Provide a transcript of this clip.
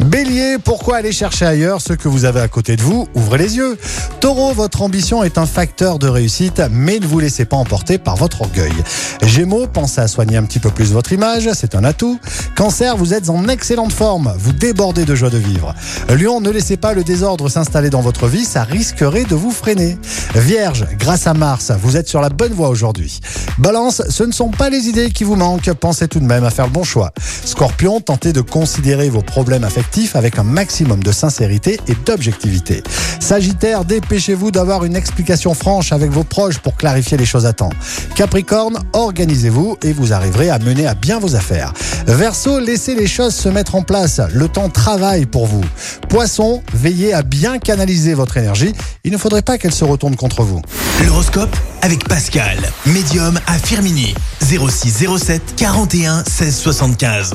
Bélier, pourquoi aller chercher ailleurs ce que vous avez à côté de vous? Ouvrez les yeux. Taureau, votre ambition est un facteur de réussite, mais ne vous laissez pas emporter par votre orgueil. Gémeaux, pensez à soigner un petit peu plus votre image, c'est un atout. Cancer, vous êtes en excellente forme, vous débordez de joie de vivre. Lion, ne laissez pas le désordre s'installer dans votre vie, ça risquerait de vous freiner. Vierge, grâce à Mars, vous êtes sur la bonne voie aujourd'hui. Balance, ce ne sont pas les idées qui vous manquent, pensez tout de même à faire le bon choix. Scorpion, tentez de considérer vos problèmes affectifs avec un maximum de sincérité et d'objectivité. Sagittaire, dépêchez-vous d'avoir une explication franche avec vos proches pour clarifier les choses à temps. Capricorne, organisez-vous et vous arriverez à mener à bien vos affaires. Verseau, laissez les choses se mettre en place. Le temps travaille pour vous. Poisson, veillez à bien canaliser votre énergie. Il ne faudrait pas qu'elle se retourne contre vous. L'horoscope avec Pascal, médium à Firmini. 06 07 41 16 75.